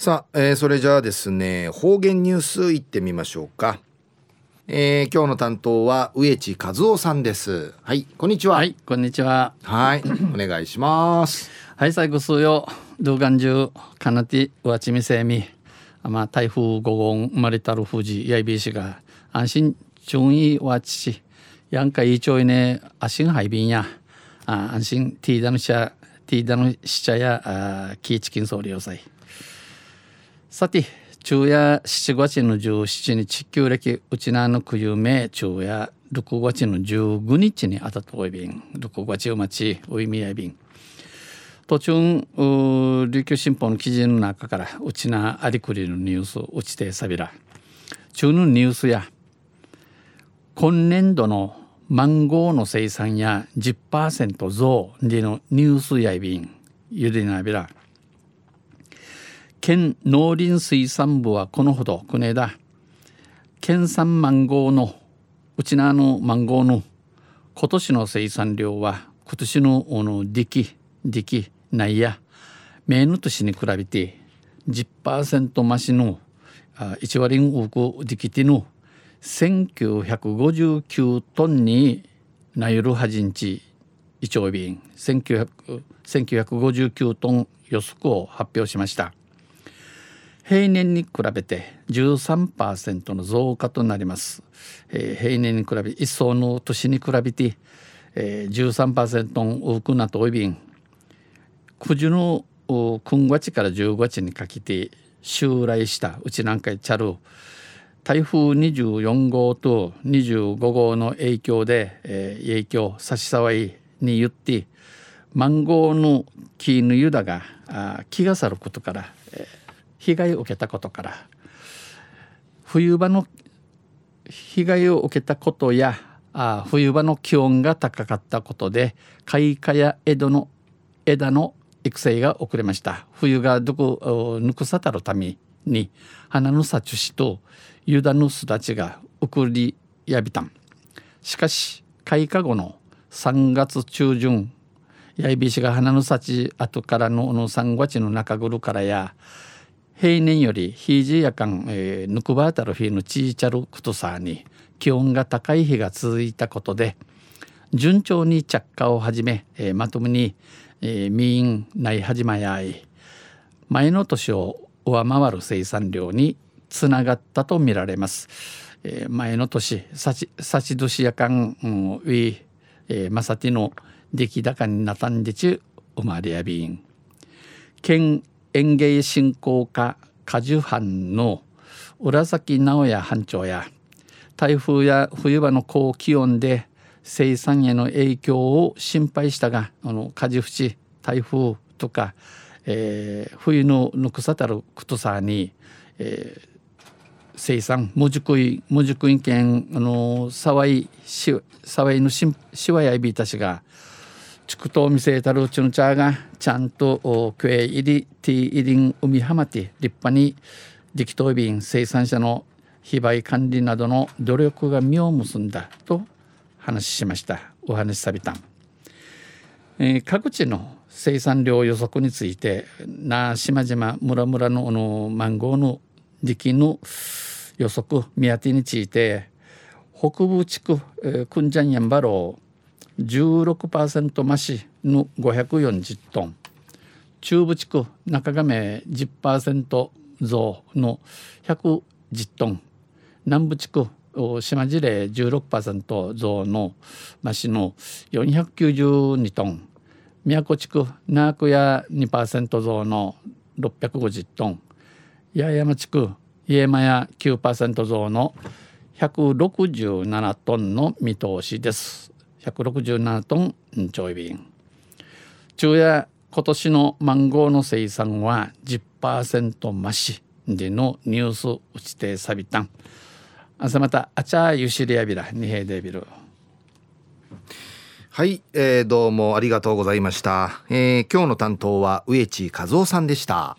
さあ、えー、それじゃあですね方言ニュースいってみましょうか、えー、今日の担当は植地和夫さんです。はいこんにちは。はいこんにちは。はい お願いします。はい最後数よ。動画中かなてわちみせみ。まあ台風5号生まれたる富士やいびしが安心順位わちしやんかいいちょいねあしんはいびんや。あ安心ティーダのしゃティーダのしちゃやあキーチキン総理要塞さて昼夜7月の17日旧暦うちなのくゆめ昼夜6月の15日にあたとおいびん。6月待ちおいみやびん。途中琉球新報の記事の中からうちなありくりのニュースうちてさびら。中のニュースや今年度のマンゴーの生産や10%増でのニュースやいびん。ゆでなびら。県農林水産部はこのほど国枝県産マンゴーのうちなのマンゴーの今年の生産量は今年のの出来出来ないや名の年に比べて10%増しの1割多くできての1959トンになゆるはじんち一丁便。1959トン予測を発表しました。平年に比べて13%の増加となります、えー、平年に比べ一層の年に比べて、えー、13%多くなとおいびん九時の9月から10月にかけて襲来したうちなんかちゃる台風24号と25号の影響で、えー、影響差し障りに言ってマンゴーの木の湯だがあ気が去ることから、えー被害を受けたことから冬場の被害を受けたことやあ冬場の気温が高かったことで開花や枝の枝の育成が遅れました。冬がどこぬくさたるために花の幸しとユダの巣立ちが送りやびたん。しかし開花後の3月中旬やいびしが花の幸後からのの3月の中頃からや平年よりヒージーやかん、えー、ぬくばあたる日のちいちゃることさに気温が高い日が続いたことで順調に着火を始め、えー、まともに、えー、民員ない始まやい前の年を上回る生産量につながったとみられます。えー、前の年さちさち年やかん、うん、ウィ、えー、まさての出来高になたんでちゅ生まれやびん。県園芸振興課果樹班の浦崎直也班長や台風や冬場の高気温で生産への影響を心配したがあの果樹淵台風とか、えー、冬のぬくさたることさに、えー、生産もじくいもじくい県あの沢井沢井のししわやいびいたしが畜と見せたるうちの茶がちゃんとクエ入りティー入りん海浜て立派に力投便生産者の非売管理などの努力が実を結んだと話しました。お話しさびたん、えー、各地の生産量予測についてな島々村々ののマンゴーの時期の予測見当てについて北部地区、えー、クンジャンヤンバロー16%増しの540トン。中部地区中亀10%増の110トン。南部地区島地霊16%増の増しの492トン。宮古地区奈久屋2%増の650トン。八重山地区家山屋9%増の167トンの見通しです。167トンちょい便。昼夜今年のマンゴーの生産は10%増しでのニュース打ちてさびた。ん朝またあちゃゆしりやびらにへでびるはい、えー、どうもありがとうございました、えー、今日の担当は植地和夫さんでした。